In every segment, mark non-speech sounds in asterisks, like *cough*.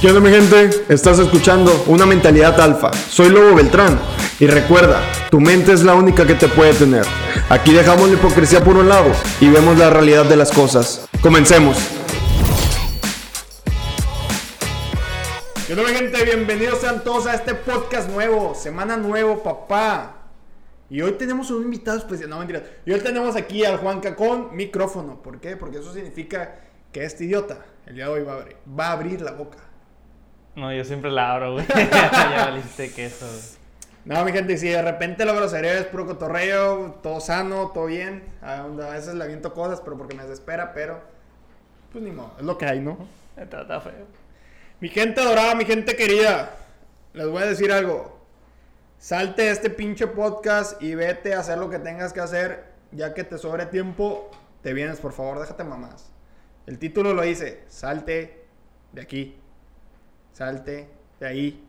¿Qué onda mi gente? Estás escuchando Una Mentalidad Alfa. Soy Lobo Beltrán. Y recuerda, tu mente es la única que te puede tener. Aquí dejamos la hipocresía por un lado y vemos la realidad de las cosas. Comencemos. ¿Qué onda mi gente? Bienvenidos sean todos a este podcast nuevo. Semana nuevo, papá. Y hoy tenemos un invitado especial. No, mentira. Y hoy tenemos aquí al Juanca con micrófono. ¿Por qué? Porque eso significa que este idiota el día de hoy va a abrir, va a abrir la boca. No, yo siempre la abro, güey. *laughs* *laughs* ya valiste queso, güey. No, mi gente, si de repente lo grosero es puro cotorreo, todo sano, todo bien. A a veces le aviento cosas, pero porque me desespera, pero pues ni modo, es lo que hay, ¿no? Está, está feo. Mi gente adorada, mi gente querida, les voy a decir algo. Salte de este pinche podcast y vete a hacer lo que tengas que hacer, ya que te sobre tiempo, te vienes, por favor, déjate mamás. El título lo dice, salte de aquí, salte de ahí,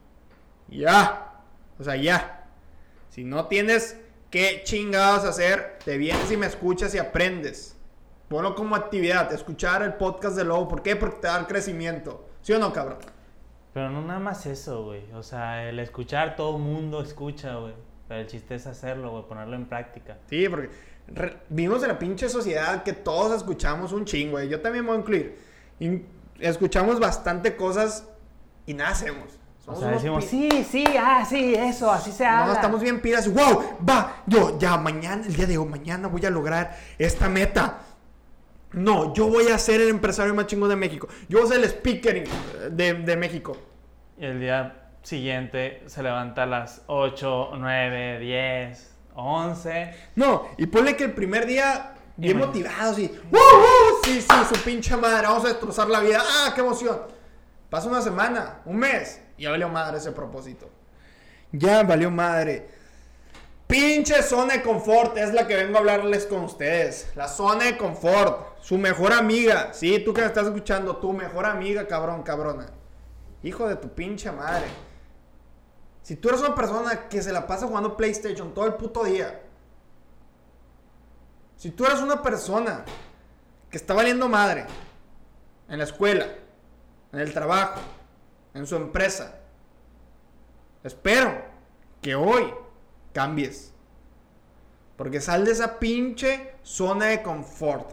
ya. O sea, ya. Si no tienes qué chingados hacer, te vienes y me escuchas y aprendes. Ponlo como actividad, escuchar el podcast de Lobo. ¿Por qué? Porque te da el crecimiento. ¿Sí o no, cabrón? Pero no nada más eso, güey. O sea, el escuchar, todo el mundo escucha, güey. Pero el chiste es hacerlo, güey, ponerlo en práctica. Sí, porque vivimos en la pinche sociedad que todos escuchamos un chingo, güey. Yo también me voy a incluir. Escuchamos bastante cosas y nada hacemos. O sea, decimos, sí, sí, ah, sí, eso, así se habla. No, estamos bien pidas. ¡Wow! Va, yo ya mañana, el día de hoy, mañana voy a lograr esta meta. No, yo voy a ser el empresario más chingón de México. Yo voy a ser el speaker de, de México. Y el día siguiente se levanta a las 8, 9, 10, 11. No, y ponle que el primer día, bien motivados y ¡Woo, woo! Sí, sí, su pinche madre, vamos a destrozar la vida. ¡Ah, qué emoción! Pasa una semana, un mes, y ya valió madre ese propósito. Ya valió madre. Pinche zona de confort es la que vengo a hablarles con ustedes. La zona de confort. Su mejor amiga. Sí, tú que me estás escuchando, tu mejor amiga, cabrón, cabrona. Hijo de tu pinche madre. Si tú eres una persona que se la pasa jugando PlayStation todo el puto día. Si tú eres una persona que está valiendo madre en la escuela, en el trabajo, en su empresa, espero que hoy cambies. Porque sal de esa pinche zona de confort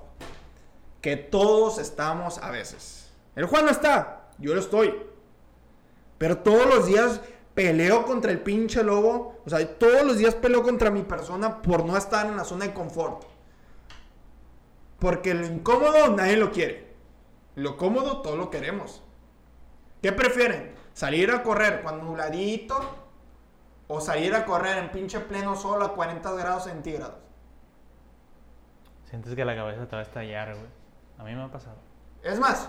que todos estamos a veces. El Juan no está, yo lo estoy. Pero todos los días peleo contra el pinche lobo. O sea, todos los días peleo contra mi persona por no estar en la zona de confort. Porque lo incómodo nadie lo quiere. Lo cómodo todos lo queremos. ¿Qué prefieren? ¿Salir a correr cuando nubladito? ¿O salir a correr en pinche pleno sol a 40 grados centígrados? Sientes que la cabeza te va a estallar, güey. A mí me ha pasado. Es más,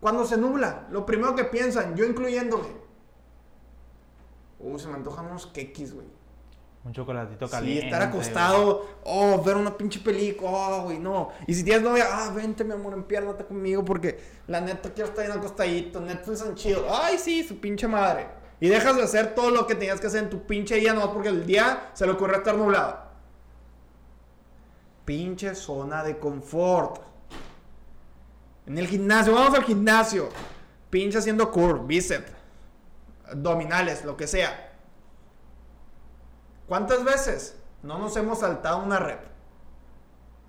cuando se nubla, lo primero que piensan, yo incluyéndome. Uh, se me antojan unos quequis, güey. Un chocolatito Sí, caliente. estar acostado, oh, ver una pinche película, oh, güey, no. Y si tienes novia, ah, vente, mi amor, empiérnate conmigo porque la neta quiero estar bien acostadito, Netflix and chill. Ay, sí, su pinche madre. Y dejas de hacer todo lo que tenías que hacer en tu pinche día, no porque el día se le ocurrió estar nublado. Pinche zona de confort. En el gimnasio, vamos al gimnasio. Pinche haciendo curl, bíceps, abdominales, lo que sea. ¿Cuántas veces no nos hemos saltado una rep?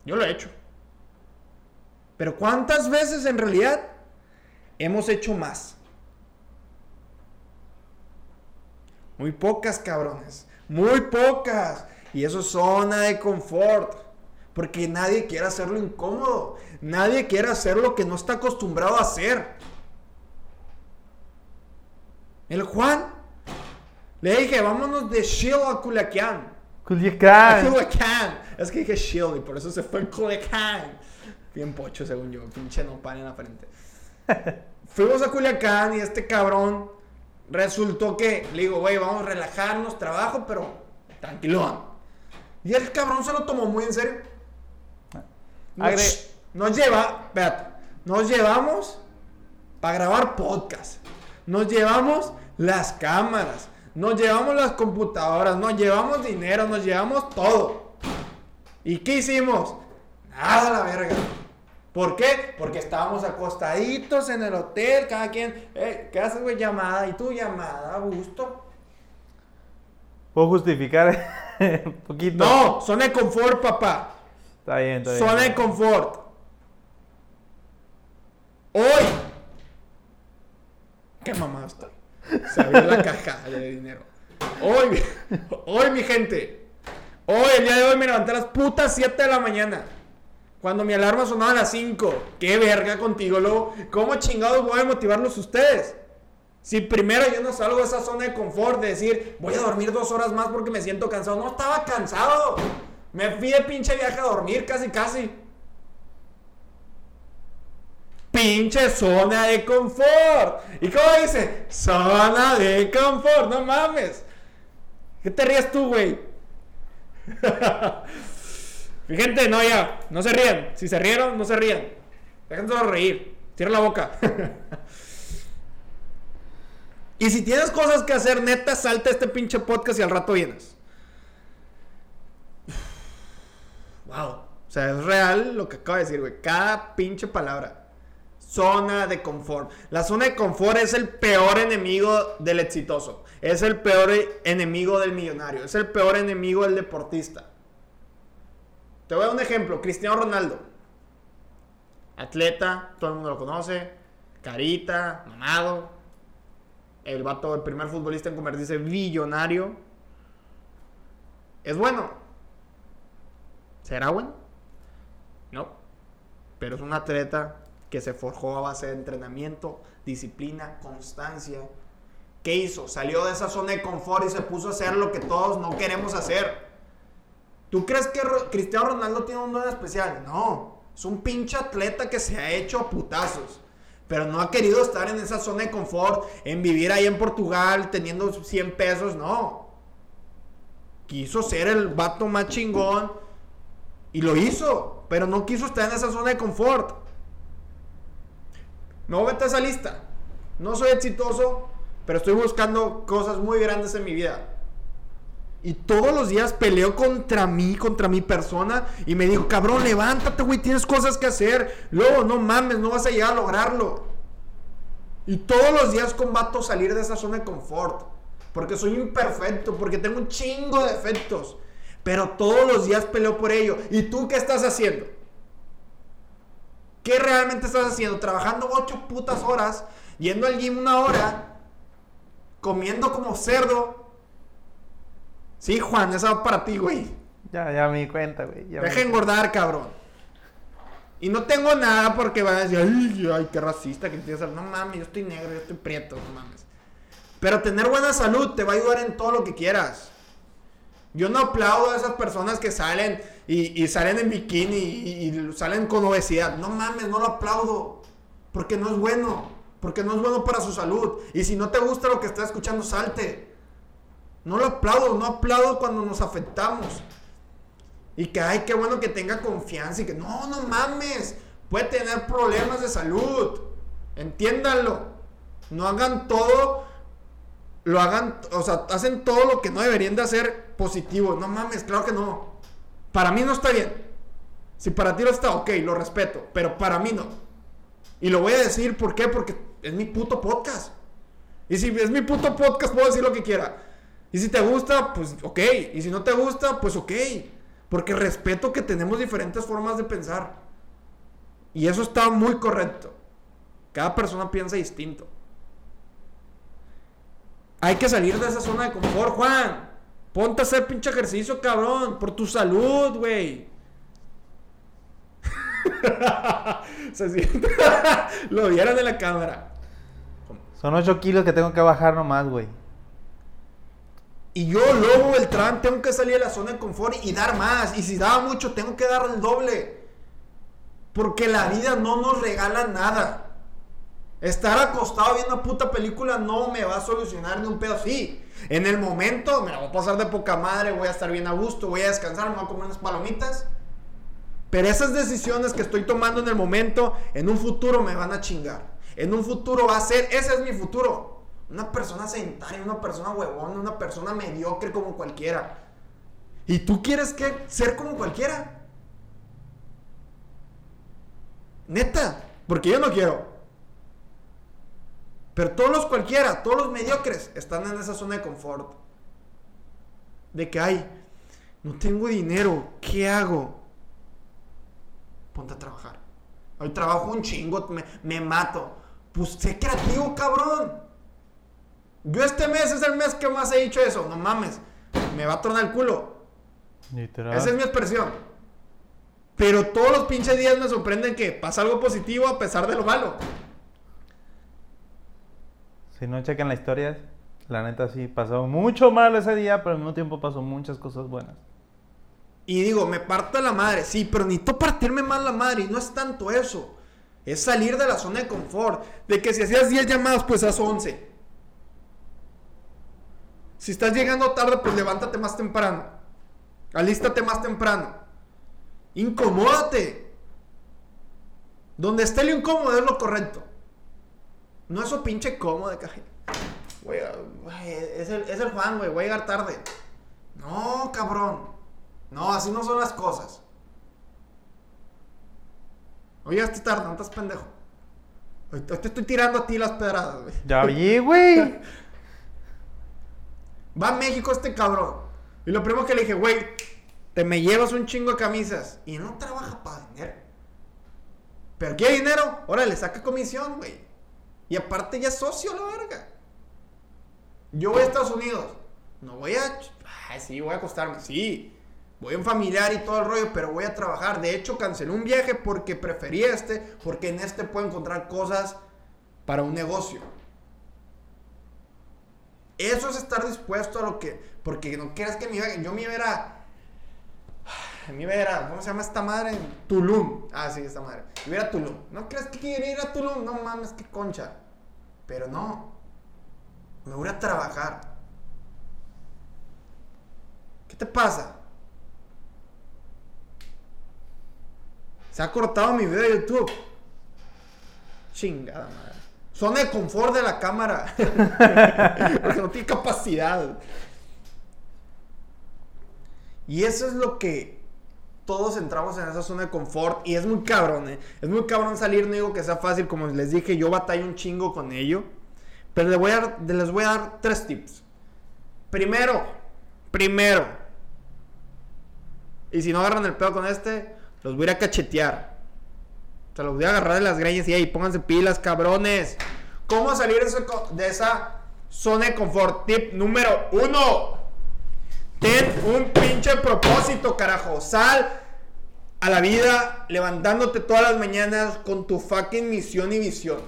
Yo lo he hecho. Pero ¿cuántas veces en realidad hemos hecho más? Muy pocas, cabrones. Muy pocas. Y eso es zona de confort. Porque nadie quiere hacerlo incómodo. Nadie quiere hacer lo que no está acostumbrado a hacer. El Juan. Le dije, vámonos de chill a Culiacán. A Culiacán. Culiacán. Es que dije chill y por eso se fue en Culiacán. Bien pocho, según yo. Pinche no en la frente. *laughs* Fuimos a Culiacán y este cabrón resultó que le digo, güey, vamos a relajarnos, trabajo, pero tranquilón. Y el cabrón se lo tomó muy en serio. Nos, Agre- nos lleva, espérate, nos llevamos para grabar podcast. Nos llevamos las cámaras, nos llevamos las computadoras, nos llevamos dinero, nos llevamos todo. ¿Y qué hicimos? Nada la verga. ¿Por qué? Porque estábamos acostaditos en el hotel, cada quien, eh, ¿qué haces, güey? Llamada, y tú llamada, a gusto. ¿Puedo justificar un *laughs* poquito? No, zona de confort, papá. Está bien, está bien. Zona de confort. Hoy. Qué mamá estoy. Se abrió la caja de dinero. Hoy, hoy, mi gente. Hoy, el día de hoy me levanté a las putas 7 de la mañana. Cuando mi alarma sonaba a las 5. Qué verga contigo, luego. ¿Cómo chingados voy a motivarlos ustedes? Si primero yo no salgo de esa zona de confort de decir, voy a dormir dos horas más porque me siento cansado. No estaba cansado. Me fui de pinche viaje a dormir casi, casi. Pinche zona de confort. ¿Y cómo dice? Zona de confort. No mames. ¿Qué te ríes tú, güey? *laughs* Fíjate, no, ya. No se rían. Si se rieron, no se rían. Déjense reír. Cierra la boca. *laughs* y si tienes cosas que hacer, neta, salta este pinche podcast y al rato vienes. Wow. O sea, es real lo que acabo de decir, güey. Cada pinche palabra. Zona de confort. La zona de confort es el peor enemigo del exitoso. Es el peor enemigo del millonario. Es el peor enemigo del deportista. Te voy a dar un ejemplo. Cristiano Ronaldo. Atleta, todo el mundo lo conoce. Carita, mamado. El vato, el primer futbolista en convertirse billonario. Es bueno. ¿Será bueno? No. Pero es un atleta que se forjó a base de entrenamiento, disciplina, constancia. ¿Qué hizo? Salió de esa zona de confort y se puso a hacer lo que todos no queremos hacer. ¿Tú crees que Cristiano Ronaldo tiene un don especial? No. Es un pinche atleta que se ha hecho a putazos. Pero no ha querido estar en esa zona de confort, en vivir ahí en Portugal teniendo 100 pesos, no. Quiso ser el vato más chingón y lo hizo, pero no quiso estar en esa zona de confort. Me voy a esa lista. No soy exitoso, pero estoy buscando cosas muy grandes en mi vida. Y todos los días peleo contra mí, contra mi persona. Y me digo, cabrón, levántate, güey, tienes cosas que hacer. Luego, no mames, no vas a llegar a lograrlo. Y todos los días combato salir de esa zona de confort. Porque soy imperfecto, porque tengo un chingo de defectos. Pero todos los días peleo por ello. ¿Y tú qué estás haciendo? ¿Qué realmente estás haciendo? Trabajando ocho putas horas, yendo al gym una hora, comiendo como cerdo Sí, Juan, esa va para ti, güey. Ya, ya me di cuenta, güey. Deja engordar, cabrón. Y no tengo nada porque van a decir, ay, ay qué racista que tienes. No mames, yo estoy negro, yo estoy prieto, no mames. Pero tener buena salud te va a ayudar en todo lo que quieras. Yo no aplaudo a esas personas que salen y, salen en bikini y, y, salen con obesidad. No mames, no lo aplaudo. Porque no es bueno. Porque no es bueno para su salud. Y si no te gusta lo que estás escuchando, salte. No lo aplaudo, no aplaudo cuando nos afectamos. Y que, ay, qué bueno que tenga confianza y que, no, no mames, puede tener problemas de salud. Entiéndanlo. No hagan todo, lo hagan, o sea, hacen todo lo que no deberían de hacer positivo. No mames, claro que no. Para mí no está bien. Si para ti lo está, ok, lo respeto, pero para mí no. Y lo voy a decir, ¿por qué? Porque es mi puto podcast. Y si es mi puto podcast, puedo decir lo que quiera. Y si te gusta, pues ok. Y si no te gusta, pues ok. Porque respeto que tenemos diferentes formas de pensar. Y eso está muy correcto. Cada persona piensa distinto. Hay que salir de esa zona de confort, Juan. Ponte a hacer pinche ejercicio, cabrón. Por tu salud, güey. *laughs* Se siente. *laughs* Lo vieron en la cámara. Son 8 kilos que tengo que bajar nomás, güey. Y yo, Lobo Beltrán, tengo que salir de la zona de confort y dar más. Y si daba mucho, tengo que dar el doble. Porque la vida no nos regala nada. Estar acostado viendo una puta película no me va a solucionar ni un pedo así. En el momento me la voy a pasar de poca madre, voy a estar bien a gusto, voy a descansar, me voy a comer unas palomitas. Pero esas decisiones que estoy tomando en el momento, en un futuro me van a chingar. En un futuro va a ser, ese es mi futuro. Una persona sedentaria, una persona huevona, una persona mediocre como cualquiera. ¿Y tú quieres que ser como cualquiera? Neta, porque yo no quiero. Pero todos los cualquiera, todos los mediocres están en esa zona de confort. De que, ay, no tengo dinero, ¿qué hago? Ponte a trabajar. Hoy trabajo un chingo, me, me mato. Pues sé creativo, cabrón. Yo este mes es el mes que más he dicho eso. No mames. Me va a tronar el culo. Literal. Esa es mi expresión. Pero todos los pinches días me sorprenden que pasa algo positivo a pesar de lo malo. Si no checan la historia, la neta sí pasó mucho mal ese día, pero al mismo tiempo pasó muchas cosas buenas. Y digo, me parto la madre. Sí, pero necesito partirme más la madre. Y no es tanto eso. Es salir de la zona de confort. De que si hacías 10 llamadas, pues haz 11. Si estás llegando tarde, pues levántate más temprano. Alístate más temprano. Incomódate. Donde esté lo incómodo es lo correcto. No eso pinche cómodo de caja. Güey, es el, es el Juan, güey. Voy a llegar tarde. No, cabrón. No, así no son las cosas. Oye, este tarde, no estás pendejo. Te estoy tirando a ti las pedradas, güey. Ya vi, *laughs* güey. Va a México este cabrón. Y lo primero que le dije, güey, te me llevas un chingo de camisas. Y no trabaja para vender. Pero quiere dinero, órale, saca comisión, güey. Y aparte ya es socio, la verga. Yo voy a Estados Unidos. No voy a. Sí, voy a acostarme. Sí. Voy en familiar y todo el rollo, pero voy a trabajar. De hecho, cancelé un viaje porque preferí este, porque en este puedo encontrar cosas para un negocio. Eso es estar dispuesto a lo que. Porque no quieras que mi, yo me iba a a. Me iba a ir a. ¿Cómo se llama esta madre? Tulum. Ah, sí, esta madre. Me iba a ir a Tulum. ¿No crees que quiero ir a Tulum? No mames, qué concha. Pero no. Me voy a trabajar. ¿Qué te pasa? Se ha cortado mi video de YouTube. Chingada madre. Zona de confort de la cámara. *laughs* Porque no tiene capacidad. Y eso es lo que todos entramos en esa zona de confort. Y es muy cabrón, ¿eh? Es muy cabrón salir. No digo que sea fácil. Como les dije, yo batallo un chingo con ello. Pero les voy a dar, les voy a dar tres tips. Primero, primero. Y si no agarran el pedo con este, los voy a cachetear. Se los voy a agarrar de las greñas y ahí, pónganse pilas, cabrones. ¿Cómo salir de esa zona de confort? Tip número uno. Ten un pinche propósito, carajo. Sal a la vida levantándote todas las mañanas con tu fucking misión y visión.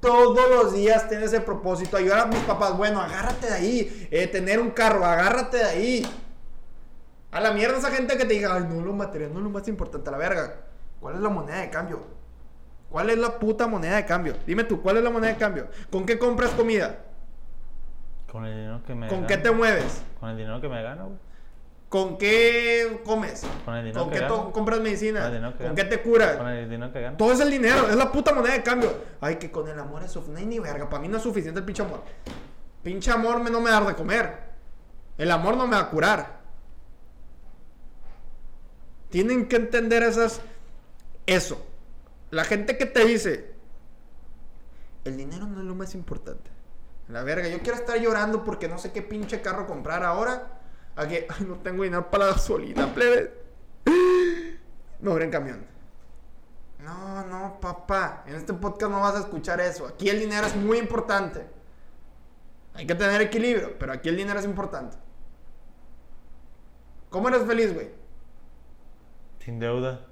Todos los días ten ese propósito. Ayudar a mis papás. Bueno, agárrate de ahí. Eh, tener un carro, agárrate de ahí. A la mierda esa gente que te diga, ay, no, lo material no lo más importante, a la verga. ¿Cuál es la moneda de cambio? ¿Cuál es la puta moneda de cambio? Dime tú, ¿cuál es la moneda de cambio? ¿Con qué compras comida? Con el dinero que me ¿Con gano. qué te mueves? Con el dinero que me gano, güey. ¿Con qué comes? Con el dinero ¿Con que qué gano. compras medicina? Con el dinero que ¿Con gano. qué te curas? Con el dinero que gano. Todo es el dinero, es la puta moneda de cambio. Ay, que con el amor es suficiente. No hay ni verga, para mí no es suficiente el pinche amor. Pinche amor me no me da de comer. El amor no me va a curar. Tienen que entender esas eso. La gente que te dice el dinero no es lo más importante. La verga, yo quiero estar llorando porque no sé qué pinche carro comprar ahora. A que *laughs* ay, no tengo dinero para la gasolina, plebe. Me voy en camión. No, no, papá. En este podcast no vas a escuchar eso. Aquí el dinero es muy importante. Hay que tener equilibrio, pero aquí el dinero es importante. ¿Cómo eres feliz, güey? Sin deuda.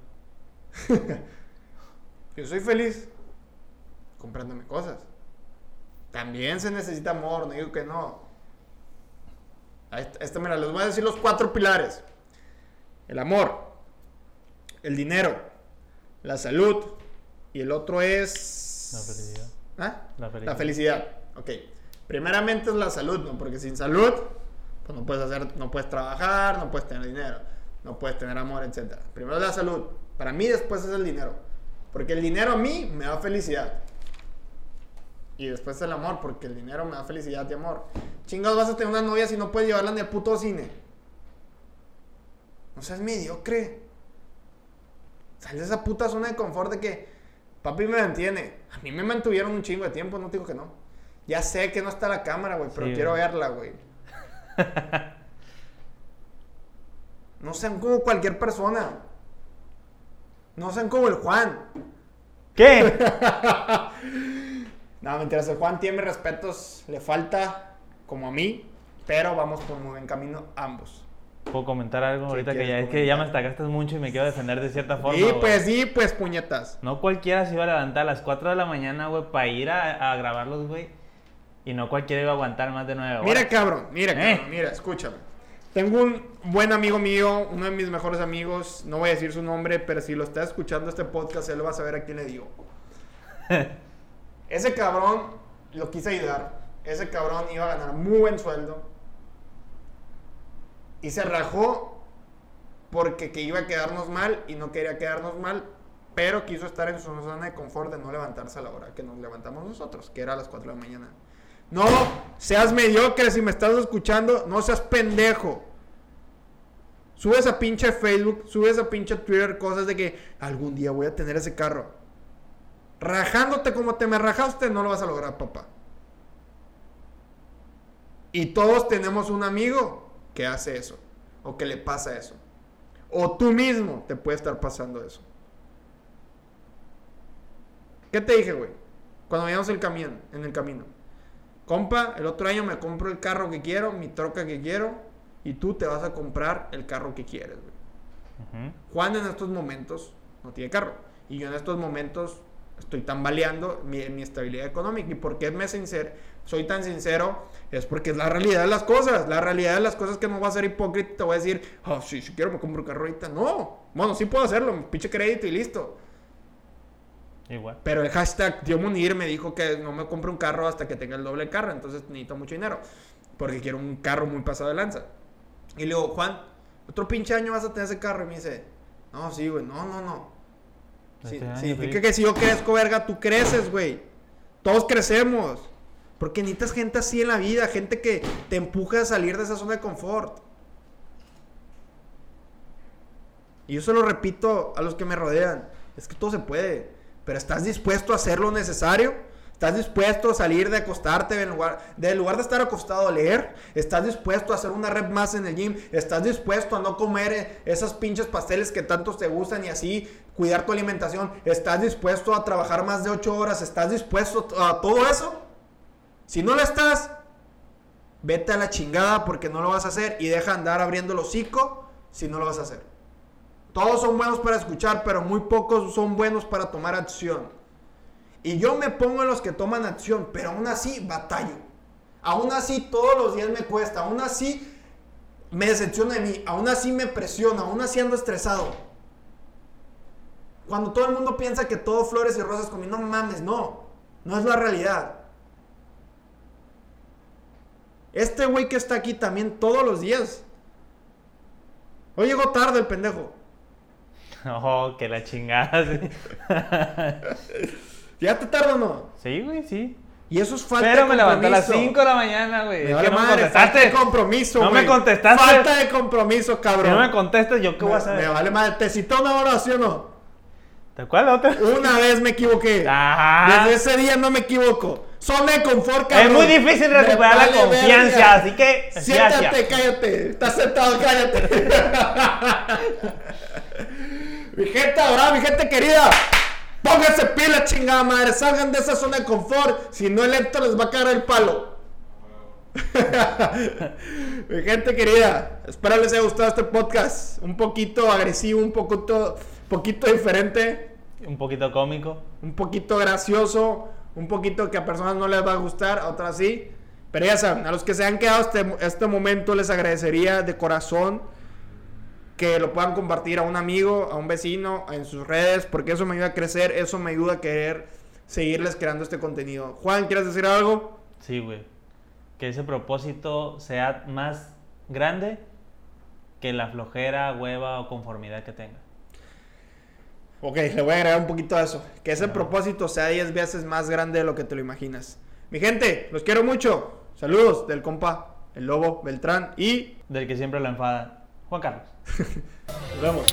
*laughs* Yo soy feliz comprándome cosas. También se necesita amor, no digo que no. Esta, mira, les voy a decir los cuatro pilares. El amor, el dinero, la salud y el otro es... La felicidad. ¿Ah? La La felicidad. felicidad. Ok. Primeramente es la salud, ¿no? Porque sin salud, pues no puedes hacer, no puedes trabajar, no puedes tener dinero, no puedes tener amor, etc. Primero es la salud. Para mí después es el dinero. Porque el dinero a mí me da felicidad. Y después el amor, porque el dinero me da felicidad y amor. Chingados, vas a tener una novia si no puedes llevarla ni al puto cine. No seas mediocre. Sal de esa puta zona de confort de que papi me mantiene. A mí me mantuvieron un chingo de tiempo, no te digo que no. Ya sé que no está la cámara, güey, pero Sí, quiero verla, güey. No sean como cualquier persona. No sean como el Juan. ¿Qué? *laughs* No, mentiras, el Juan tiene mis respetos, le falta como a mí, pero vamos por muy buen camino ambos. ¿Puedo comentar algo Sí, ahorita que ya es que ya me destacaste mucho y me quiero defender de cierta forma? Y güey? pues, sí, pues, puñetas. No cualquiera se iba a levantar a las 4 de la mañana, güey, para ir a, a grabarlos, güey. Y no cualquiera iba a aguantar más de 9 horas. Mira, cabrón, mira, Eh. cabrón, mira, escúchame. Tengo un buen amigo mío, uno de mis mejores amigos, no voy a decir su nombre, pero si lo está escuchando este podcast, él va a saber a quién le digo. *laughs* Ese cabrón lo quise ayudar. Ese cabrón iba a ganar muy buen sueldo. Y se rajó porque que iba a quedarnos mal y no quería quedarnos mal, pero quiso estar en su zona de confort de no levantarse a la hora que nos levantamos nosotros, que era a las 4 de la mañana. No seas mediocre si me estás escuchando, no seas pendejo. Subes a pinche Facebook, subes a pinche Twitter cosas de que algún día voy a tener ese carro. Rajándote como te me rajaste, no lo vas a lograr, papá. Y todos tenemos un amigo que hace eso, o que le pasa eso. O tú mismo te puede estar pasando eso. ¿Qué te dije, güey? Cuando veíamos el camión, en el camino. Compa, el otro año me compro el carro que quiero, mi troca que quiero, y tú te vas a comprar el carro que quieres, güey. Juan en estos momentos no tiene carro. Y yo en estos momentos estoy tambaleando mi, mi estabilidad económica. ¿Y por qué me sincer, soy tan sincero? Es porque es la realidad de las cosas. La realidad de las cosas que no voy a ser hipócrita. Te voy a decir, oh, sí, si quiero me compro un carro ahorita. No. Bueno, sí puedo hacerlo. Pinche crédito y listo. Igual. Pero el hashtag Tío Munir me dijo que no me compre un carro hasta que tenga el doble carro. Entonces necesito mucho dinero. Porque quiero un carro muy pasado de lanza. Y le digo, Juan, otro pinche año vas a tener ese carro. Y me dice, no, sí, güey, no, no, no. Sí, Este año, significa sí. que si yo crezco, verga, tú creces, güey. Todos crecemos. Porque necesitas gente así en la vida. Gente que te empuja a salir de esa zona de confort. Y yo se lo repito a los que me rodean. Es que todo se puede. Pero ¿estás dispuesto a hacer lo necesario? ¿Estás dispuesto a salir de acostarte en lugar, del lugar de estar acostado a leer? ¿Estás dispuesto a hacer una rep más en el gym? ¿Estás dispuesto a no comer eh, esas pinches pasteles que tantos te gustan y así cuidar tu alimentación? ¿Estás dispuesto a trabajar más de 8 horas? ¿Estás dispuesto a todo eso? Si no lo estás, vete a la chingada porque no lo vas a hacer y deja andar abriendo el hocico si no lo vas a hacer. Todos son buenos para escuchar, pero muy pocos son buenos para tomar acción. Y yo me pongo en los que toman acción, pero aún así batallo. Aún así todos los días me cuesta, aún así me decepciona de mí, aún así me presiona, aún así ando estresado. Cuando todo el mundo piensa que todo flores y rosas conmigo, no mames, no, no es la realidad. Este güey que está aquí también todos los días. Hoy llegó tarde el pendejo. *laughs* Oh, que la chingada. *laughs* ¿Ya te tarda o no? Sí, güey, sí. Y eso es falta Pero de me levanté a las compromiso. 5 de la mañana, güey. Me vale no me madre, falta de compromiso, No me güey. contestaste. Falta de compromiso, Si cabrón. no me contestas, ¿yo qué voy a me, me hacer? vale madre. ¿Te citó una hora, sí o no? ¿Te acuerdas otra? Una vez me equivoqué. Ajá. Desde ese día no me equivoco. Zona de confort, cabrón. Es muy difícil Me recuperar la confianza, verga. así que Siéntate, gracias. cállate. Estás sentado, cállate. *laughs* mi gente adorada, mi gente querida. Pónganse pila, chingada madre. Salgan de esa zona de confort. Si no, el Héctor les va a caer el palo. *laughs* mi gente querida, espero les haya gustado este podcast. Un poquito agresivo, un poquito, poquito diferente Un poquito cómico. un poquito gracioso, un poquito que a personas no les va a gustar, a otras sí. Pero ya saben, a los que se han quedado este, este momento les agradecería de corazón que lo puedan compartir a un amigo, a un vecino, en sus redes, porque eso me ayuda a crecer, eso me ayuda a querer seguirles creando este contenido. Juan, ¿quieres decir algo? Sí, güey. Que ese propósito sea más grande que la flojera, hueva o conformidad que tenga. Ok, le voy a agregar un poquito a eso. Que ese propósito sea 10 veces más grande de lo que te lo imaginas. Mi gente, los quiero mucho. Saludos del compa, el lobo, Beltrán y Del que siempre lo enfada. Juan Carlos. *laughs* nos vemos.